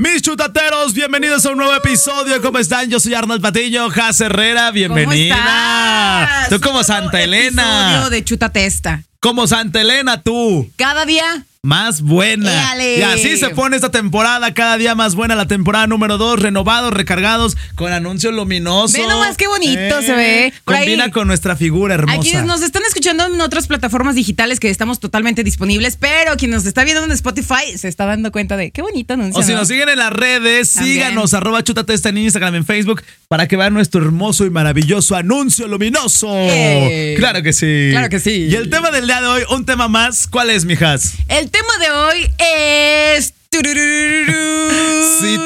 Mis chutateros, bienvenidos a un nuevo episodio. ¿Cómo están? Yo soy Arnold Patiño, Jas Herrera, bienvenida. ¿Cómo estás? Tú como Santa Elena. episodio de Chutatesta. Como Santa Elena, tú. Cada día Más buena. Éale. Y así se pone esta temporada, cada día más buena. La temporada número 2, renovados, recargados, con anuncios luminosos. Ve nomás qué bonito se ve. Por Combina ahí- con nuestra figura hermosa. a quienes nos están escuchando en otras plataformas digitales que estamos totalmente disponibles, pero quien nos está viendo en Spotify se está dando cuenta de qué bonito anuncio. O si ¿no? nos siguen en las redes, También. síganos, arroba chutatesta en Instagram, en Facebook, para que vean nuestro hermoso y maravilloso anuncio luminoso. ¡Eh! Claro que sí. Claro que sí. Y el tema del día de hoy, un tema más, ¿cuál es, mijas? El tema de hoy es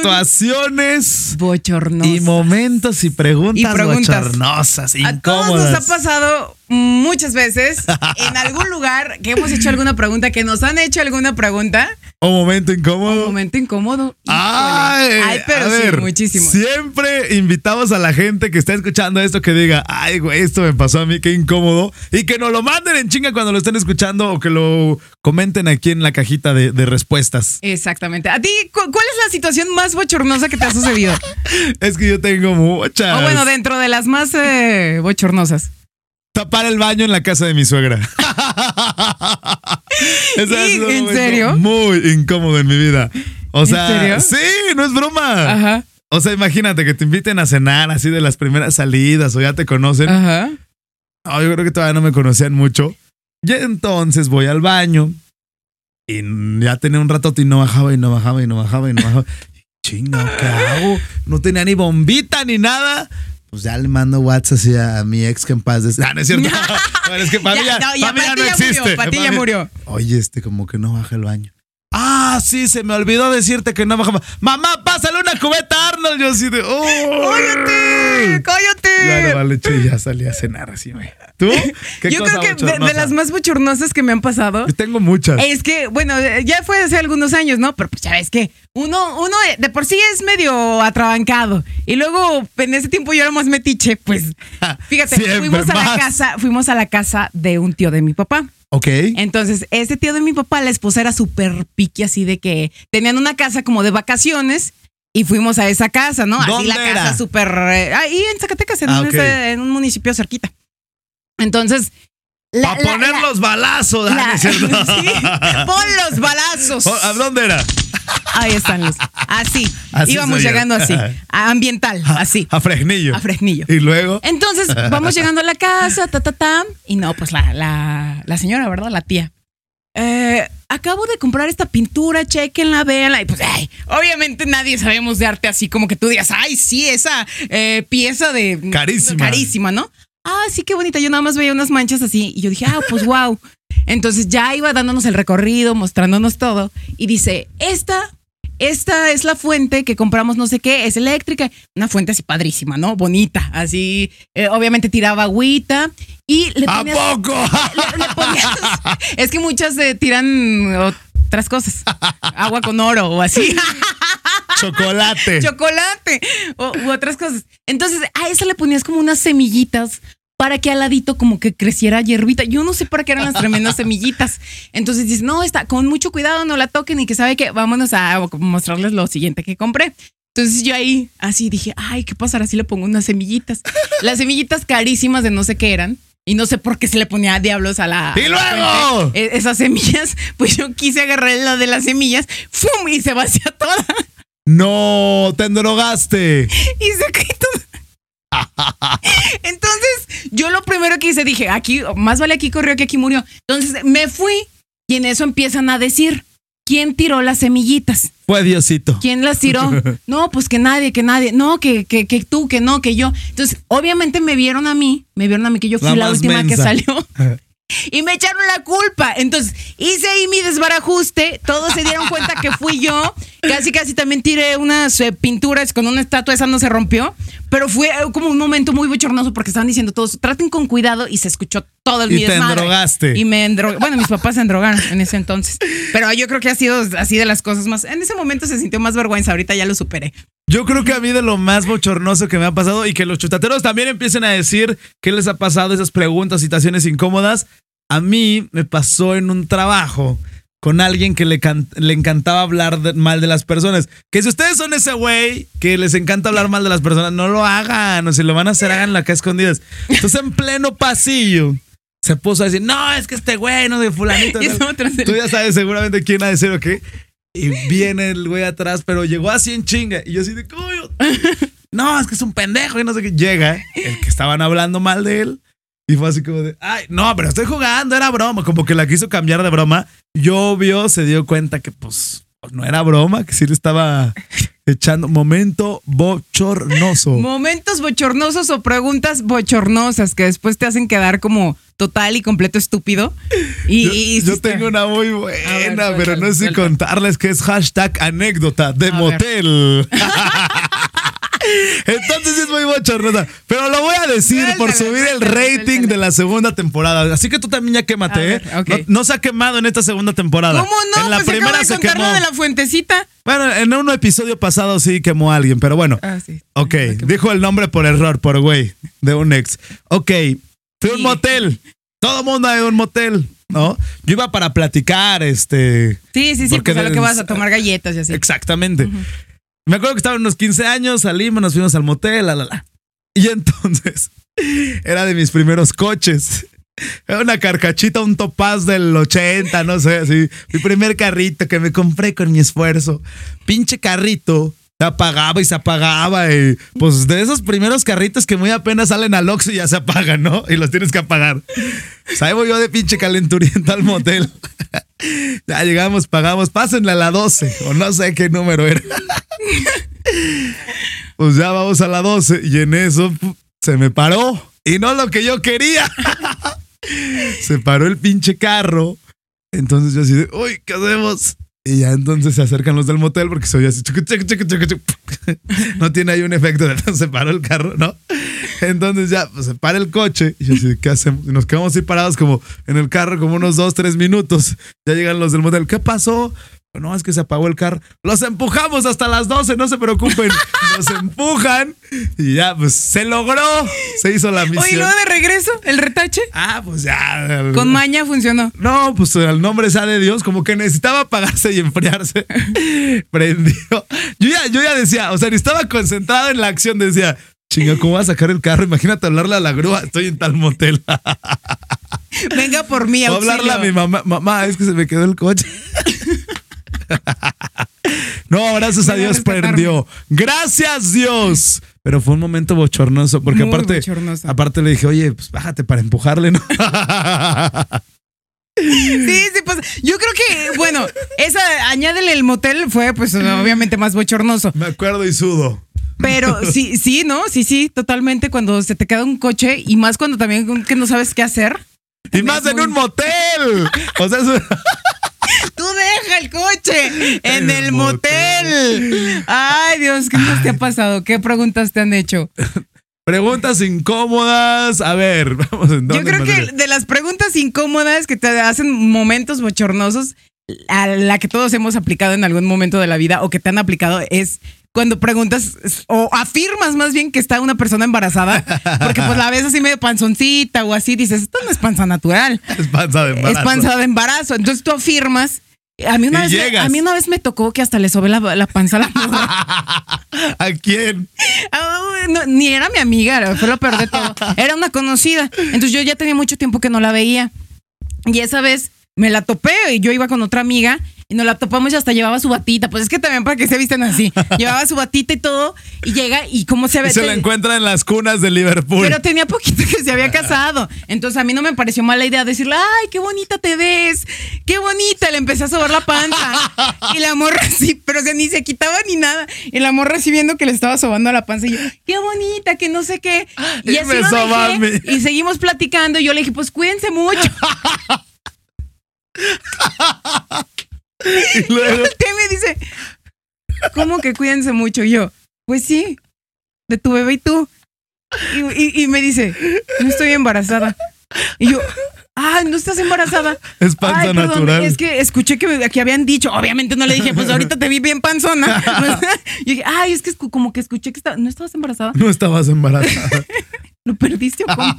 Situaciones bochornosas. y momentos y preguntas, Y preguntas. bochornosas, A todos incómodas. nos ha pasado muchas veces en algún lugar que hemos hecho alguna pregunta, que nos han hecho alguna pregunta, Un momento incómodo. un momento incómodo. Ay. Ay, pero a sí, ver, muchísimo. Siempre invitamos a la gente que está escuchando esto que diga, ay, güey, esto me pasó a mí, qué incómodo. Y que nos lo manden en chinga cuando lo estén escuchando o que lo comenten aquí en la cajita de, de respuestas. Exactamente. ¿A ti cu- cuál es la situación más bochornosa que te ha sucedido? Es que yo tengo muchas. O bueno, dentro de las más eh, bochornosas. Tapar el baño en la casa de mi suegra. Ese ha ¿Y- sido un en serio? Muy incómodo en mi vida. O sea, serio? sí, no es broma. Ajá. O sea, imagínate que te inviten a cenar así de las primeras salidas o ya te conocen. Ajá. No, yo creo que todavía no me conocían mucho. Y entonces voy al baño y ya tenía un rato y no bajaba y no bajaba y no bajaba y no bajaba. Chinga, ¿qué hago? No tenía ni bombita ni nada. Pues ya le mando WhatsApp así a mi ex que en paz des- Ah, no es cierto. Bueno, es que para mí ya, Ya, no, ya, para mí ya para no ti ya murió, existe. para ti ya murió. Oye, este como que no baja el baño. Ah, sí, se me olvidó decirte que no bajaba. Mamá, pásale una cubeta a Arnold. Yo así de. ¡Oh! ¡Cállate! ¡Cállate! Ya no vale, che, ya salí a cenar así, güey. ¿Tú? ¿Qué Yo cosa creo que de, las más bochornosas que me han pasado Yo tengo muchas. es que, bueno, ya fue hace algunos años, ¿no? Pero pues ya ves que uno, uno de- por sí es medio atrabancado. Y luego, en ese tiempo yo era más metiche, pues. Fíjate, Siempre fuimos a la casa, fuimos a la casa de un tío de mi papá. Ok. Entonces, ese tío de mi papá, la esposa era súper piqui, así de que tenían una casa como de vacaciones y fuimos a esa casa, ¿no? Así ¿Dónde la era? casa súper. eh, ahí en Zacatecas, en, Ah, un, ok. ese- en un municipio cerquita. Entonces. la- la- poner la- los balazos, ¿ah? la- ¿no es cierto? sí, pon los balazos. ¿A dónde era? Ahí están los. Así. Así Íbamos yo. llegando así. A ambiental, así. A Fresnillo. A Fresnillo. Y luego. Entonces vamos llegando a la casa, ta, ta, ta. Y no, pues la, la, la señora, ¿verdad? La tía. Eh, acabo de comprar esta pintura, chequenla, véanla. Y pues, ay, obviamente nadie sabemos de arte así como que tú digas, ay, sí, esa eh, pieza de. Carísima. Carísima, ¿no? Ah, sí, qué bonita. Yo nada más veía unas manchas así. Y yo dije, ah, pues wow. Entonces ya iba dándonos el recorrido, mostrándonos todo. Y dice, esta. Esta es la fuente que compramos, no sé qué, es eléctrica. Una fuente así padrísima, ¿no? Bonita. Así, eh, obviamente tiraba agüita. Y le ¿A ponías- poco? le- le ponías- es que muchas eh, tiran otras cosas. Agua con oro o así. Chocolate. Chocolate o, u otras cosas. Entonces, a esa le ponías como unas semillitas para que al ladito como que creciera hierbita. Yo no sé para qué eran las tremendas semillitas. Entonces dices, no, está con mucho cuidado, no la toquen y que sabe que vámonos a mostrarles lo siguiente que compré. Entonces yo ahí así dije, ay, ¿qué pasará si le pongo unas semillitas? Las semillitas carísimas de no sé qué eran. Y no sé por qué se le ponía diablos a la. ¡Y luego! E- Esas semillas, pues yo quise agarrar la de las semillas, ¡fum! Y se vacía toda. No, te endrogaste. y se todo. Entonces, yo lo primero que hice, dije, aquí, más vale aquí corrió que aquí murió. Entonces, me fui y en eso empiezan a decir, ¿quién tiró las semillitas? Fue Diosito. ¿Quién las tiró? No, pues que nadie, que nadie. No, que, que, que tú, que no, que yo. Entonces, obviamente me vieron a mí, me vieron a mí que yo fui La última que salió. Y me echaron la culpa. Entonces, hice ahí mi desbarajuste. Todos se dieron cuenta que fui yo. Casi, casi también tiré unas eh, pinturas con una estatua. Esa no se rompió. Pero fue eh, como un momento muy bochornoso porque estaban diciendo todos, traten con cuidado. Y se escuchó todo el Y mi te desmadre. endrogaste. Y me endrogué. Bueno, mis papás se endrogaron en ese entonces. Pero yo creo que ha sido así de las cosas más. En ese momento se sintió más vergüenza. Ahorita ya lo superé. Yo creo que a mí de lo más bochornoso que me ha pasado y que los chutateros también empiecen a decir qué les ha pasado, esas preguntas, situaciones incómodas. A mí me pasó en un trabajo con alguien que le, le encantaba hablar de- mal de las personas. Que si ustedes son ese güey que les encanta hablar mal de las personas, no lo hagan. O si lo van a hacer, háganlo acá escondidas. Entonces, en pleno pasillo, se puso a decir, no, es que este güey, no de fulanito. Y tal". eso tras el- Tú ya sabes seguramente quién ha de ser o qué. Y viene el güey atrás, pero llegó así en chinga. Y yo así de, "Coño". No, es que es un pendejo y no sé qué. Llega el que estaban hablando mal de él. Y fue así como de, ay, no, pero estoy jugando, era broma. Como que la quiso cambiar de broma. Y obvio se dio cuenta que pues no era broma, que sí le estaba echando momento bochornoso. Momentos bochornosos o preguntas bochornosas que después te hacen quedar como total y completo estúpido. Y, Yo, y- yo y- tengo una muy buena, ver, pero no sé si contarles que es hashtag anécdota de A motel. Entonces es muy bochornosa. Pero lo voy a decir por subir el rating de la segunda temporada. Así que tú también ya quémate, ver, ¿eh? No, no se ha quemado en esta segunda temporada. ¿Cómo no? En la pues se primera se contar quemó. de la fuentecita. Bueno, en un episodio pasado sí quemó a alguien, pero bueno. Ah, sí. Ok, dijo el nombre por error, por güey, de un ex. Ok, fui a un motel. Todo mundo ha ido a un motel, ¿no? Yo iba para platicar, este. Sí, sí, sí, Porque pues a lo que vas a tomar galletas y así. Exactamente. Me acuerdo que estaba en unos 15 años, salimos, nos fuimos al motel, la, la, la. Y entonces, era de mis primeros coches. Era una carcachita, un topaz del 80, no sé, así. Mi primer carrito que me compré con mi esfuerzo. Pinche carrito. Se apagaba y se apagaba. Y pues de esos primeros carritos que muy apenas salen al Oxxo y ya se apagan, ¿no? Y los tienes que apagar. Voy yo de pinche calenturiento al motel. Ya llegamos, pagamos, pásenle a la 12, o no sé qué número era. Pues ya vamos a la 12 y en eso se me paró. Y no lo que yo quería. Se paró el pinche carro. Entonces yo así de, uy, ¿qué hacemos? Y ya entonces se acercan los del motel porque soy así. No tiene ahí un efecto de se paró el carro, ¿no? Entonces ya pues, se para el coche y yo así, ¿qué hacemos? Y nos quedamos así parados como en el carro como unos dos, tres minutos. Ya llegan los del motel. ¿Qué pasó? No, es que se apagó el carro. Los empujamos hasta las 12, no se preocupen. Nos empujan y ya, pues se logró. Se hizo la misión. Oye, ¿y luego de regreso, el retache. Ah, pues ya. Con maña funcionó. No, pues el nombre sea de Dios, como que necesitaba apagarse y enfriarse. Prendió. Yo ya, yo ya decía, o sea, ni estaba concentrado en la acción, decía, chinga, ¿cómo voy a sacar el carro? Imagínate hablarle a la grúa, estoy en tal motel. Venga por mí, O auxilio. hablarle a mi mamá, mamá, es que se me quedó el coche. No, gracias a Dios perdió. Gracias Dios. Pero fue un momento bochornoso, porque Muy aparte, bochornoso. aparte le dije, oye, pues bájate para empujarle, ¿no? Sí, sí, pues yo creo que, bueno, esa, añádele el motel fue pues obviamente más bochornoso. Me acuerdo y sudo. Pero sí, sí, ¿no? Sí, sí, totalmente cuando se te queda un coche y más cuando también que no sabes qué hacer. Y más en muy- un motel. O sea, es- Tú deja el coche en En el el motel. Ay, Dios, ¿qué más te ha pasado? ¿Qué preguntas te han hecho? preguntas incómodas. A ver, vamos a Yo creo que de las preguntas incómodas que te hacen momentos bochornosos, a la que todos hemos aplicado en algún momento de la vida o que te han aplicado es cuando preguntas o afirmas más bien que está una persona embarazada, porque pues la ves así medio panzoncita o así, dices, esto no es panza natural, es panza de embarazo. es panza de embarazo. Entonces tú afirmas. A mí, una Y vez me, a mí una vez me tocó que hasta le sobe la, la panza a la morra. ¿A quién? No, ni era mi amiga, fue lo peor de todo. Era una conocida. Entonces yo ya tenía mucho tiempo que no la veía. Y esa vez me la topé y yo iba con otra amiga y nos la topamos y hasta llevaba su batita. Pues es que también para que se visten así. Llevaba su batita y todo y llega y como se ve... Y se la encuentra en las cunas de Liverpool. Pero tenía poquito que se había casado. Entonces a mí no me pareció mala idea decirle, ay, qué bonita te ves, qué bonita. Le empecé a sobar la panza. Y la morra así, pero o sea, ni se quitaba ni nada. Y la morra así viendo que le estaba sobando la panza. Y yo, qué bonita, que no sé qué. Y, Y así me lo soba a dejé, mí. Y seguimos platicando. Y yo le dije, pues cuídense mucho. Y luego, Usted me dice, ¿cómo que cuídense mucho? Y yo, pues sí, de tu bebé y tú. Y, y- y me dice, no estoy embarazada. Y yo, ah, no estás embarazada. es panza Ay, perdón, natural. Es que escuché que, que habían dicho, obviamente no le dije, pues ahorita te vi bien panzona. y dije, ay, es que como que escuché que está- no estabas embarazada. No estabas embarazada. ¿Lo perdiste o cómo?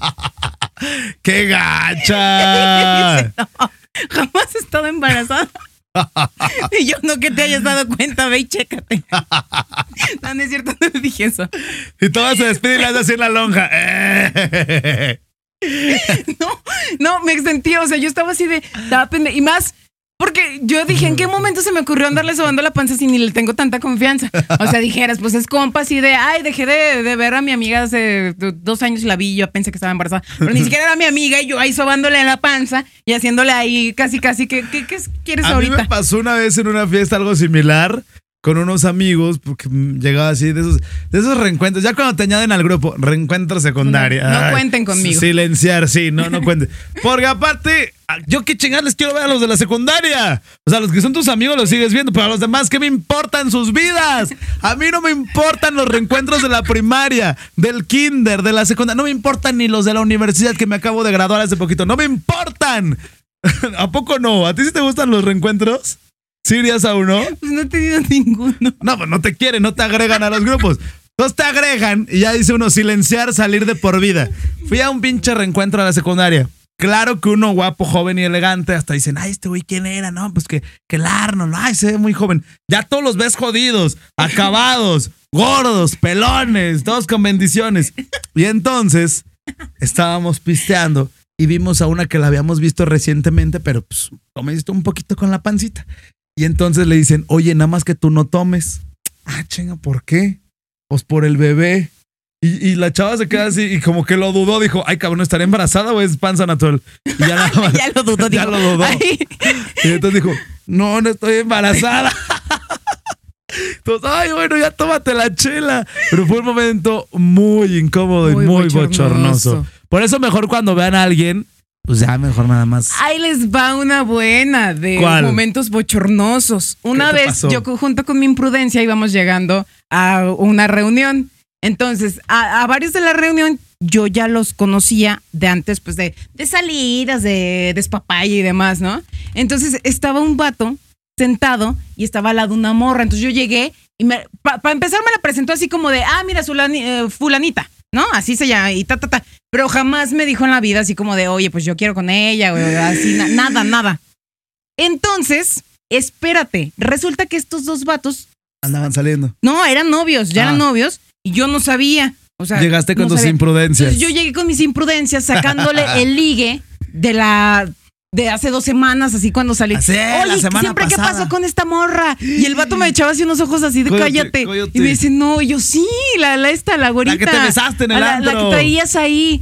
¡Qué gacha! No, jamás he estado embarazada. y yo no que te hayas dado cuenta, ve y chécate. no, no es cierto, no dije eso. Y todas se despiden y le hace así en la lonja. no, no, me extendí, o sea, yo estaba así de, estaba pende- y más, porque yo dije, ¿en qué momento se me ocurrió andarle sobando la panza si ni le tengo tanta confianza? O sea, dijeras, pues es compa así de, ay, dejé de, de ver a mi amiga hace do- dos años y la vi y yo pensé que estaba embarazada, pero ni siquiera era mi amiga y yo ahí sobándole la panza y haciéndole ahí casi, casi, ¿qué, qué, qué quieres A mí ahorita? me pasó una vez en una fiesta algo similar con unos amigos, porque llegaba así de esos, de esos reencuentros. Ya cuando te añaden al grupo, reencuentro secundaria. No, no cuenten conmigo. Silenciar, sí, no, no cuenten. Porque aparte, ah, yo qué chingados les quiero ver a los de la secundaria. O sea, los que son tus amigos los sigues viendo, pero a los demás, ¿qué me importan sus vidas? A mí no me importan los reencuentros de la primaria, del kinder, de la secundaria. No me importan ni los de la universidad que me acabo de graduar hace poquito. No me importan. ¿A poco no? ¿A ti sí te gustan los reencuentros? ¿Sí irías a uno? Pues no he tenido ninguno. No, pues no te quieren, no te agregan a los grupos. Entonces te agregan y ya dice uno silenciar, salir de por vida. Fui a un pinche reencuentro a la secundaria. Claro que uno guapo, joven y elegante, hasta dicen, ay, este güey, ¿quién era? No, pues que, que el Arnold, ay, se ve muy joven. Ya todos los ves jodidos, acabados, gordos, pelones, todos con bendiciones. Y entonces estábamos pisteando y vimos a una que la habíamos visto recientemente, pero pues comiste un poquito con la pancita. Y entonces le dicen, oye, nada más que tú no tomes. Ah, chinga, ¿por qué? Pues por el bebé. Y, y la chava se queda así y como que lo dudó, dijo, ay, cabrón, ¿estaré embarazada o es panza natural? Y ya nada más. ya lo dudó, ya dijo, lo dudó. "Ay". Y entonces dijo, no, no estoy embarazada. Entonces, ay, bueno, ya tómate la chela. Pero fue un momento muy incómodo y Muy muy bochornoso. bochornoso. Por eso mejor cuando vean a alguien, pues ya mejor nada más. Ahí les va una buena de ¿Cuál? momentos bochornosos. Una vez pasó? yo junto con mi imprudencia íbamos llegando a una reunión. Entonces, a, a varios de la reunión yo ya los conocía de antes, pues de, de salidas, de despapaya y demás, ¿no? Entonces estaba un vato sentado y estaba al lado de una morra. Entonces yo llegué y para empezar me la presentó así como de, ah, mira, Zulani- eh, fulanita, ¿no? Así se llama y ta, ta, ta. Pero jamás me dijo en la vida así como de, oye, pues yo quiero con ella, o así, na- nada, nada. Entonces, espérate, resulta que estos dos vatos, Andaban saliendo. no, eran novios, ya Ah. eran novios y yo no sabía. O sea, Llegaste con no tus sabía. imprudencias. Entonces yo llegué con mis imprudencias sacándole el ligue de la de hace dos semanas, así cuando salí. La Oye, semana siempre qué pasada. pasó con esta morra. Y el vato me echaba así unos ojos así de cállate. Y me dice, no, yo sí, la, la esta, la güerita. que te besaste en el la, la que traías ahí.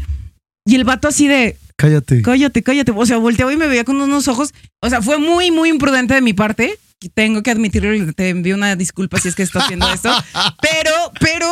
Y el vato así de, Cállate. cállate, cállate. O sea, volteaba y me veía con unos ojos. O sea, fue muy, muy imprudente de mi parte. Tengo que admitirlo te envío una disculpa si es que estoy haciendo esto. Pero, pero,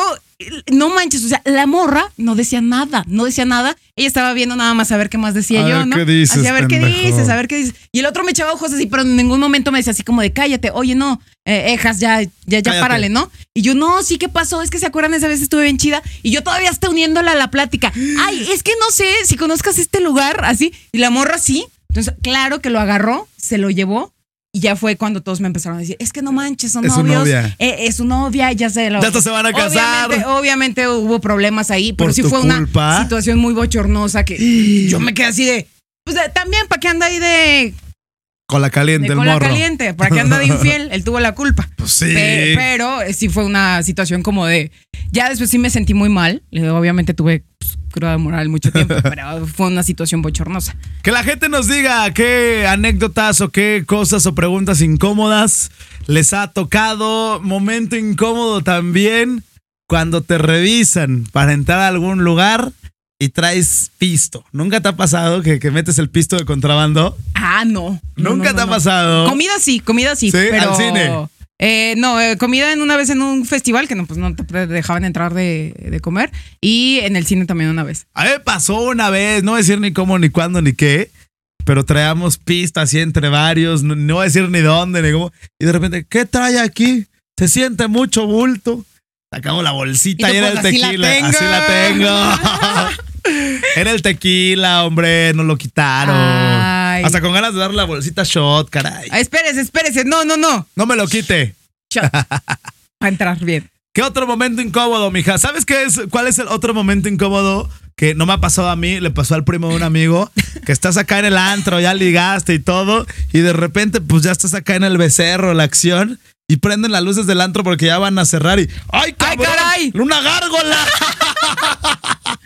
no manches. O sea, la morra no decía nada, no decía nada. Ella estaba viendo nada más a ver qué más decía A yo, ver ¿no? qué dices, Así, a ver qué dices, a ver qué dices. Y el otro me echaba ojos así, pero en ningún momento me decía así como de cállate. Oye, no, eh, Ejas, ya, ya, ya Cállate. párale, ¿no? Y yo, no, sí, ¿qué pasó? Es que se acuerdan esa vez estuve bien chida. Y yo todavía está uniéndola a la plática. Ay, es que no sé si conozcas este lugar, así. Y la morra sí. Entonces, claro que lo agarró, se lo llevó. Y ya fue cuando todos me empezaron a decir, es que no manches, son Es su novios. novia. eh, es su novia, ya se lo. Ya hasta se van a casar. Obviamente, obviamente hubo problemas ahí, pero Por sí fue culpa. una situación muy bochornosa que yo me quedé así de. Pues también, ¿para qué anda ahí de, Con la caliente, de el cola morro. caliente? ¿Para qué anda de infiel? Él tuvo la culpa. Pues sí. Pe- Pero, eh, sí fue una situación como de. Ya después sí me sentí muy mal. Obviamente tuve pues, cruda moral mucho tiempo, pero fue una situación bochornosa. Que la gente nos diga qué anécdotas o qué cosas o preguntas incómodas les ha tocado. Momento incómodo también cuando te revisan para entrar a algún lugar y traes pisto. ¿Nunca te ha pasado que, que metes el pisto de contrabando? Ah, no. ¿Nunca no, te ha pasado? Comida sí, comida sí. ¿Sí? pero, ¿Al cine? Eh, no, eh, comida en una vez en un festival que no, pues no te dejaban entrar de, de comer. Y en el cine también una vez. A mí me pasó una vez, no voy a decir ni cómo, ni cuándo, ni qué, pero traíamos pistas así entre varios, no, no voy a decir ni dónde, ni cómo. Y de repente, ¿qué trae aquí? Se siente mucho bulto. Sacamos la bolsita Y era pues, el así la tequila. tengo. Así la tengo. era el tequila, hombre, nos lo quitaron. Ay. Hasta con ganas de dar la bolsita shot, caray. Ah, espérese, espérese. No, no, no. No me lo quite. Shot. A entrar bien. ¿Qué otro momento incómodo, mija? ¿Sabes qué es? ¿Cuál es el otro momento incómodo? que no me ha pasado a mí, le pasó al primo de un amigo, que estás acá en el antro, ya ligaste y todo, y de repente pues ya estás acá en el becerro, la acción, y prenden las luces del antro porque ya van a cerrar y ¡ay, cabrón! caray! ¡Una gárgola!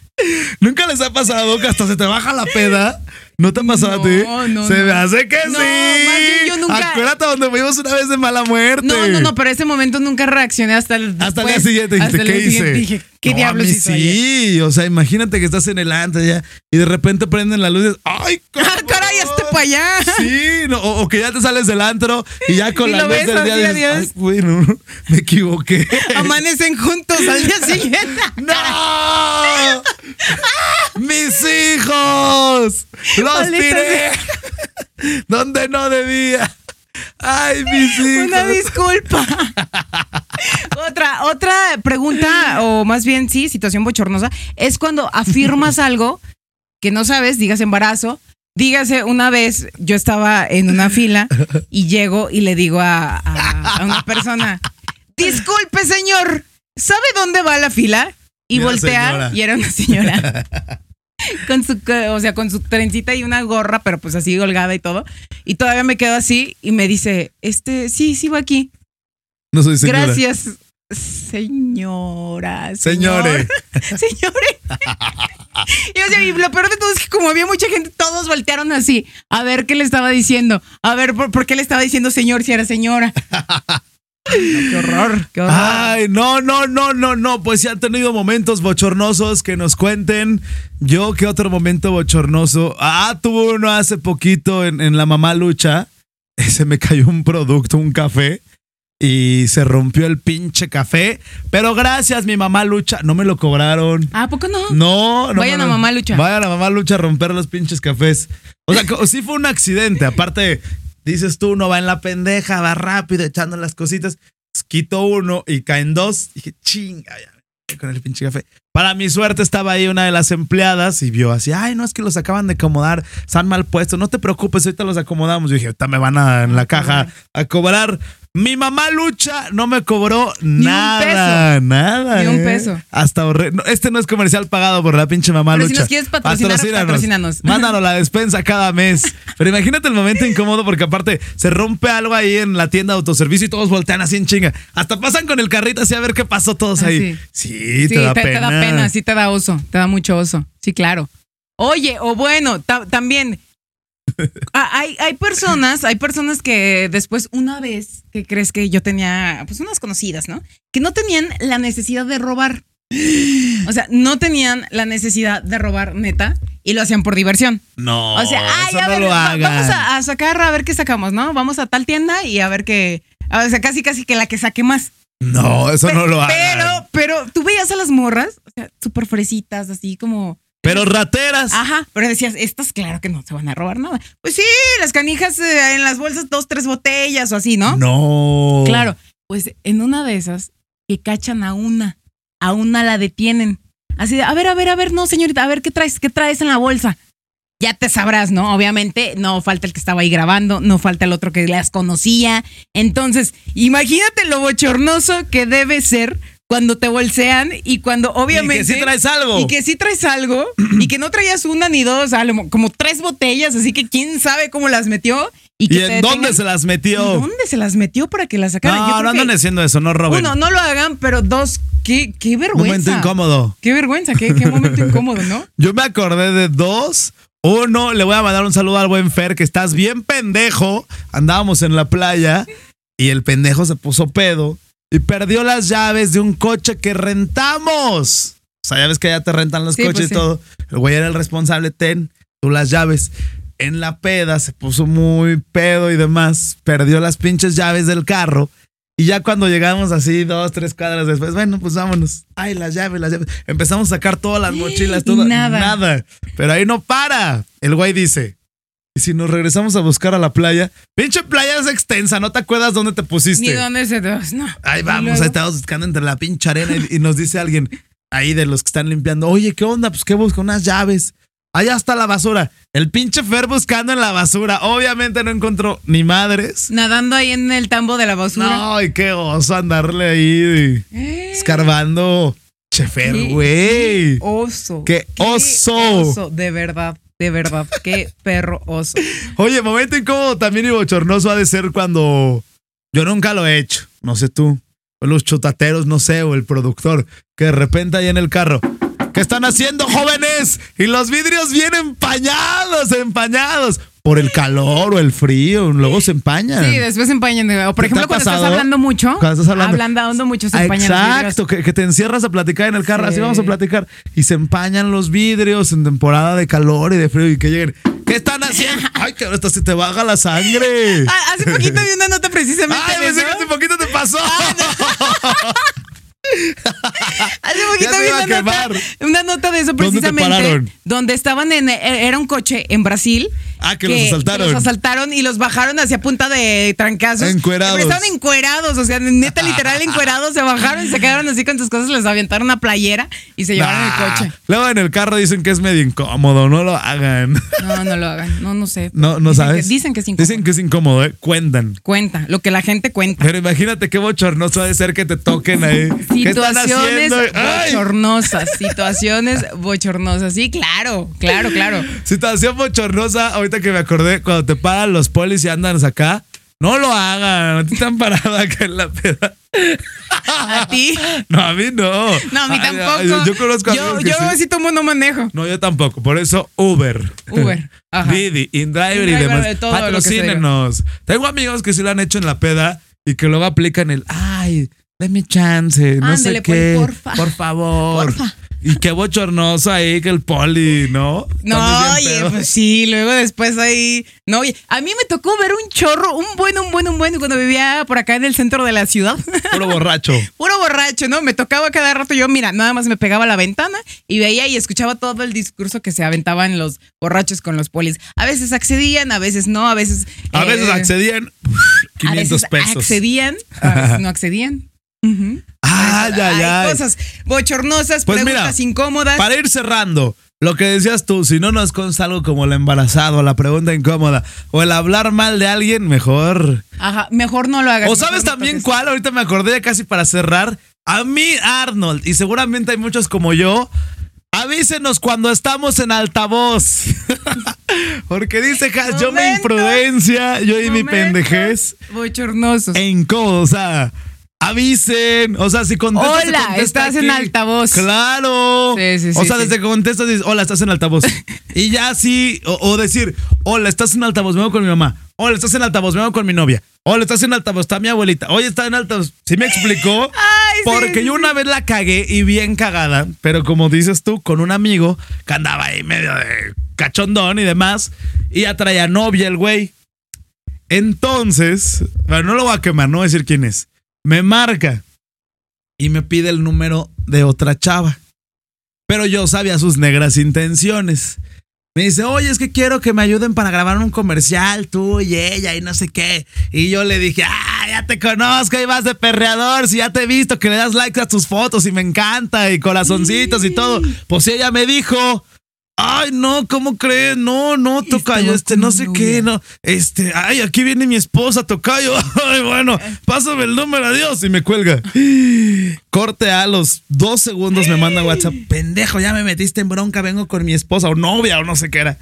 ¿Nunca les ha pasado que hasta se te baja la peda? ¿No te ha pasado a ti? No, no, Se no. me hace que No, sí. más bien yo nunca- Acuérdate donde fuimos una vez de mala muerte. No, no, no, pero ese momento nunca reaccioné hasta el Hasta el día siguiente dijiste, Hasta el ¿qué día hice? siguiente Dije, ¿qué No, diablos hizo ayer? Sí, o sea, imagínate que estás en el antro ya y de repente prenden las luces. ¡Ay, Ah, caray, hazte para allá. Sí, no, o, o que ya te sales del antro y ya con Y la luz ves del día dices, adiós. "Ay, güey, no, me equivoqué. Amanecen juntos al día siguiente. ¡No! ¡Mis hijos! ¡Los Maldita tiré! Donde no debía. ¡Ay, mis hijos! Una disculpa. otra, otra pregunta, o más bien sí, situación bochornosa, es cuando afirmas algo que no sabes, digas embarazo. Dígase, una vez yo estaba en una fila y llego y le digo a, a- a una persona, disculpe señor, ¿sabe dónde va la fila? Y voltea señora. y era una señora. Con su, o sea, con su trencita y una gorra, pero pues así holgada y todo. Y todavía me quedo así y me dice, este, sí, sigo aquí. No soy señora. Gracias, señora. Señor, Señore. Y, o sea, y lo peor de todo es que como había mucha gente, todos voltearon así a ver qué le estaba diciendo. A ver por, por qué le estaba diciendo señor si era señora. No, qué horror, qué horror. Ay, no, no, no, no, no. Pues si han tenido momentos bochornosos que nos cuenten. Yo, ¿qué otro momento bochornoso? Ah, tuve uno hace poquito en, en la mamá lucha. Se me cayó un producto, un café. Y se rompió el pinche café. Pero gracias, mi mamá lucha. No me lo cobraron. ¿A poco no? No, no. Vayan a. Mamá Lucha. Vayan a mamá lucha a romper los pinches cafés. O sea, sí fue un accidente. Aparte, dices tú, uno va en la pendeja, va rápido, echando las cositas. Quito uno y caen dos. Dije, chinga, ya con el pinche café. Para mi suerte estaba ahí una de las empleadas y vio así, ay, no, es que los acaban de acomodar, están mal puestos, no te preocupes, ahorita los acomodamos. Yo dije, ahorita me van a en la caja a cobrar. Mi mamá lucha no me cobró un nada, nada. Ni un ¿eh? peso. Hasta ahorré. no, este no es comercial pagado por la pinche mamá Pero si lucha. nos quieres patrocinar, patrocínanos. Mándanos la despensa cada mes. Pero imagínate el momento incómodo porque aparte se rompe algo ahí en la tienda de autoservicio y todos voltean así en chinga. Hasta pasan con el carrito así a ver qué pasó todos Ah, ahí. Sí, te, da pena. pena, sí te da oso, te da mucho oso. Sí, claro. Oye, o bueno, ta- también hay, hay personas, hay personas que después, una vez que crees que yo tenía, pues unas conocidas, ¿no? Que no tenían la necesidad de robar. O sea, no tenían la necesidad de robar neta y lo hacían por diversión. No, O sea, ay, a no ver, lo va- hagan. vamos a, a sacar a ver qué sacamos, ¿no? Vamos a tal tienda y a ver qué. O sea, casi casi que la que saque más. No, eso no lo hagan. Pero, pero tú veías a las morras, o sea, súper fresitas, así como. Pero rateras. Ajá, pero decías, estas claro que no se van a robar nada. Pues sí, las canijas eh, en las bolsas, dos, tres botellas o así, ¿no? No. Claro, pues en una de esas, que cachan a una, a una la detienen. Así de, a ver, a ver, a ver, no, señorita, a ver, ¿qué traes? ¿Qué traes en la bolsa? Ya te sabrás, ¿no? Obviamente, no falta el que estaba ahí grabando, no falta el otro que las conocía. Entonces, imagínate lo bochornoso que debe ser cuando te bolsean y cuando obviamente... Y que sí traes algo. Y que sí traes algo y que no traías una ni dos, como tres botellas, así que quién sabe cómo las metió. ¿Y, ¿Y que te en dónde se las metió? ¿Y ¿Dónde se las metió para que las sacaran? Yo No, no que- andan haciendo eso, no roben. uno, no lo hagan, pero dos, qué, qué vergüenza. Momento incómodo. Qué vergüenza, qué, qué momento incómodo, ¿no? Yo me acordé de dos. Uno, le voy a mandar un saludo al buen Fer, que estás bien pendejo. Andábamos en la playa y el pendejo se puso pedo y perdió las llaves de un coche que rentamos. O sea, ya ves que ya te rentan los Sí, coches pues y sí. todo. El güey era el responsable, ten tú las llaves. En la peda se puso muy pedo y demás. Perdió las pinches llaves del carro. Y ya cuando llegamos así, dos, tres cuadras después, bueno, pues vámonos. Ay, las llaves, las llaves. Empezamos a sacar todas las mochilas, todo. nada. Nada. Pero ahí no para. El güey dice, ¿y si nos regresamos a buscar a la playa? Pinche playa es extensa, ¿no te acuerdas dónde te pusiste? Ni dónde se dos, no. Ahí vamos, ahí estamos buscando entre la pinche arena y, y nos dice alguien ahí de los que están limpiando, oye, ¿qué onda? Pues que busca unas llaves. Allá está la basura. El pinche Fer buscando en la basura. Obviamente no encontró ni madres. Nadando ahí en el tambo de la basura. No, y qué oso andarle ahí Eh, escarbando. Chefer, Qué güey. Oso. ¡Qué oso! De verdad, de verdad. Qué perro oso. Oye, momento incómodo también y bochornoso ha de ser cuando yo nunca lo he hecho. No sé tú. O los chotateros, no sé, o el productor, que de repente ahí en el carro. ¿Qué están haciendo, jóvenes? Y los vidrios vienen empañados, empañados. Por el calor o el frío, luego se empañan. Sí, después se empañan. O por ¿Qué te ejemplo, cuando estás hablando mucho. Cuando estás hablando. Mucho se empañan los vidrios. Exacto, que, que te encierras a platicar en el carro, Sí. así vamos a platicar. Y se empañan los vidrios en temporada de calor y de frío y que lleguen. ¿Qué están haciendo? Ay, que ahora se te baja la sangre. Ah, hace poquito vi una nota precisamente Ay, pensé que hace poquito te pasó. Hace poquito vi una nota, una nota de eso ¿Dónde te precisamente. Donde estaban en. Era un coche en Brasil. Ah, que los asaltaron. los asaltaron y los bajaron hacia punta de trancazos. Encuerados. Pero Estaban encuerados, o sea, neta, literal, encuerados. Se bajaron y se quedaron así con sus cosas, les aventaron una playera y se llevaron Nah. el coche. Luego en el carro dicen que es medio incómodo, no lo hagan. No, no lo hagan. No, no sé. No, no Dicen sabes. que- dicen que es incómodo. Dicen que es incómodo, ¿eh? Cuentan. Cuenta, lo que la gente cuenta. Pero imagínate qué bochornoso ha de ser que te toquen ahí. ¿Qué están Situaciones bochornosas, situaciones bochornosas. Sí, claro, claro, claro. Situación bochornosa, ahorita que me acordé, cuando te paran los polis y andan acá, no lo hagan, te están parado acá en la peda. A ti. No, a mí no. No, a mí Ay, tampoco. Yo, yo conozco a Yo, yo sí. tomo no manejo. No, yo tampoco. Por eso, Uber. Uber, ajá. Didi, InDriver y InDriver, demás. de Patrocínenos. Tengo amigos que sí lo han hecho en la peda y que luego aplican el, ay, deme chance, no Ándale, sé pues, qué. porfa. Por favor. Porfa. Y qué bochornoso ahí que el poli, ¿no? No, oye, pues sí, luego después ahí. No, oye, a mí me tocó ver un chorro, un buen, un buen, un buen, cuando vivía por acá en el centro de la ciudad. Puro borracho. Puro borracho, ¿no? Me tocaba cada rato. Yo, mira, nada más me pegaba a la ventana y veía y escuchaba todo el discurso que se aventaban los borrachos con los polis. A veces accedían, a veces no, a veces. A eh, veces accedían a 500 veces pesos. accedían, a veces no accedían. Ujú. Ah, Hay ya, ya. cosas bochornosas, Pues preguntas mira, incómodas. Para ir cerrando, lo que decías tú, si no nos consta algo como el embarazado, la pregunta incómoda o el hablar mal de alguien, mejor. Ajá, mejor no lo hagas. O sabes también cuál, ahorita me acordé ya casi para cerrar. A mí, Arnold, y seguramente hay muchos como yo. Avísenos cuando estamos en altavoz. Porque dice Has, yo mi imprudencia, yo y mi pendejez Bochornosos. e o sea, avisen, o sea, si contestas Hola, contesta estás en altavoz. Claro. Sí, sí, o sí, sea, sí. desde que contestas dices, hola, estás en altavoz. y ya así, o, o decir, hola, estás en altavoz, me voy con mi mamá. Hola, estás en altavoz, me voy con mi novia. Hola, estás en altavoz, está mi abuelita. Oye, está en altavoz. ¿Sí me explicó? Ay, sí, Porque sí, yo una vez la cagué y bien cagada, pero como dices tú, con un amigo que andaba ahí medio de cachondón y demás, y ya traía novia el güey. Entonces, bueno, no lo voy a quemar, no voy a decir quién es. Me marca y me pide el número de otra chava. Pero yo sabía sus negras intenciones. Me dice, oye, es que quiero que me ayuden para grabar un comercial, tú y ella, y no sé qué. Y yo le dije, ah, ya te conozco, y vas de perreador, si ya te he visto que le das likes a tus fotos y me encanta, y corazoncitos y todo. Pues ella me dijo, ay, no, ¿cómo crees? No, no, tocayo, este, no sé qué, no. Este, ay, aquí viene mi esposa, tocayo. Ay, bueno, pásame el número, adiós, y me cuelga. Corte a los dos segundos me manda WhatsApp. Pendejo, ya me metiste en bronca, vengo con mi esposa o novia o no sé qué era.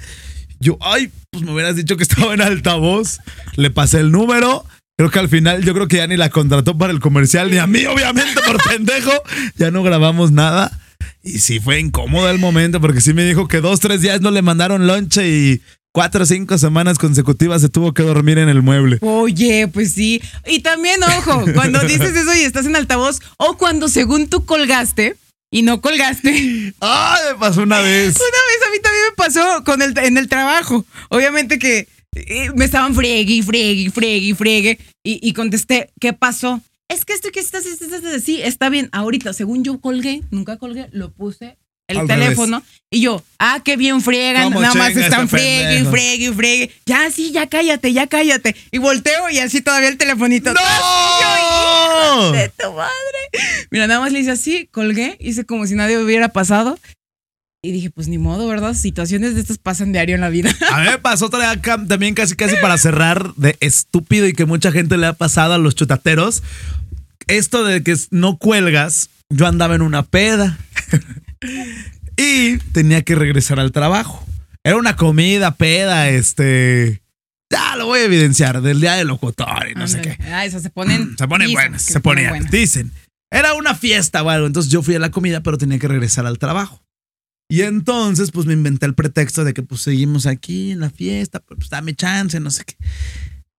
Yo, ay, pues me hubieras dicho que estaba en altavoz. Le pasé el número. Creo que al final, yo creo que ya ni la contrató para el comercial, ni a mí, obviamente, por pendejo. Ya no grabamos nada. Y sí fue incómodo el momento, porque sí me dijo que dos, tres días no le mandaron lonche y cuatro o cinco semanas consecutivas se tuvo que dormir en el mueble. Oye, pues sí. Y también, ojo, cuando dices eso y estás en altavoz, o cuando según tú colgaste y no colgaste. Una ¡Ay, me pasó una vez! vez a mí también me pasó con el, en el trabajo. Obviamente que eh, me estaban friegue friegue friegue y friegue. Y, y contesté, ¿qué pasó? Es que esto que estás, estás, estás, sí, está bien. Ahorita, según yo colgué, nunca colgué, lo puse el Al teléfono y yo, ah, qué bien friegan, ¿Cómo nada más están este friegue y friegue y friegue. Ya, sí, ya cállate, ya cállate. Y volteo y así todavía el telefonito. ¡No! de tu madre. Mira, nada más le hice así, colgué, hice como si nadie hubiera pasado. Y dije, pues ni modo, ¿verdad? Situaciones de estas pasan diario en la vida. A mí me pasó también casi casi para cerrar de estúpido y que mucha gente le ha pasado a los chutateros. Esto de que no cuelgas yo andaba en una peda y tenía que regresar al trabajo. Era una comida, peda, este. Ya lo voy a evidenciar, del día del locutor y no sé qué. Ah, esas se ponen. Se ponen dicen buenas, se ponían. buenas. Dicen. Era una fiesta o algo. Entonces yo fui a la comida, pero tenía que regresar al trabajo. Y entonces, pues me inventé el pretexto de que pues seguimos aquí en la fiesta, pero pues dame chance, no sé qué.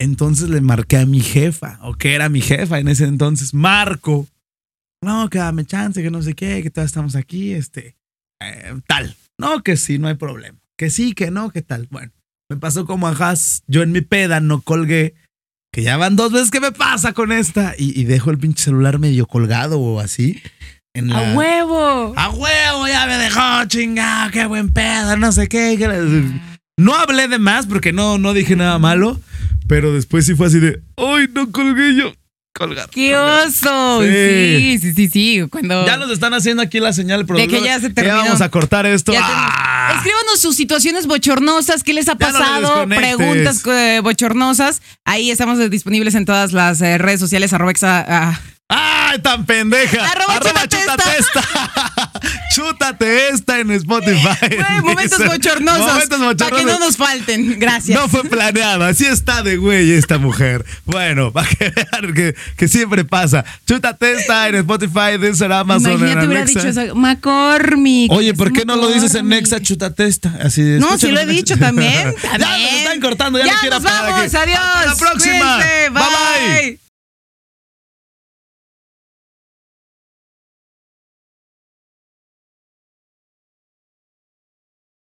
Entonces le marqué a mi jefa, o que era mi jefa en ese entonces, Marco. No, que dame chance, que no sé qué, que todavía estamos aquí, este, eh, tal. No, que sí, no hay problema. Que sí, que no, que tal. Bueno, me pasó como a Haas. Yo en mi peda no colgué. Que ya van dos veces que me pasa con esta. Y, y dejo el pinche celular medio colgado o así. En la, ¡A huevo! ¡A huevo! Ya me dejó, chingado, qué buen pedo, no sé qué. que- No hablé de más porque no, no dije nada malo. Pero después sí fue así de, ¡ay, no colgué yo! Colgar. ¡Qué oso! Sí. Sí, sí, sí, sí. Cuando. Ya nos están haciendo aquí la señal De que ya se terminó. vamos a cortar esto. Ya ¡Ah! tenemos- Escríbanos sus situaciones bochornosas, qué les ha Ya pasado, preguntas eh, bochornosas. Ahí estamos disponibles en todas las eh, redes sociales, arroba exa- ah. ¡Ay, tan pendeja! Arroba chútate chútate esta. chútate esta en Spotify. Güey, momentos bochornosos. Momentos Para que bochornosos. no nos falten. Gracias. No fue planeado, así está de güey esta mujer. Bueno, para que vean que, que siempre pasa. Chútate esta en Spotify, Deezer, Amazon, en Imagínate, hubiera Alexa. dicho eso. McCormick. Oye, ¿por qué no lo dices en. Nexa? Chútate esta. Así de, No, sí lo he en dicho también. ya nos están cortando, ya, Ya no quiero nos vamos, aquí. adiós. Hasta la próxima. Cuídense, bye. Vamos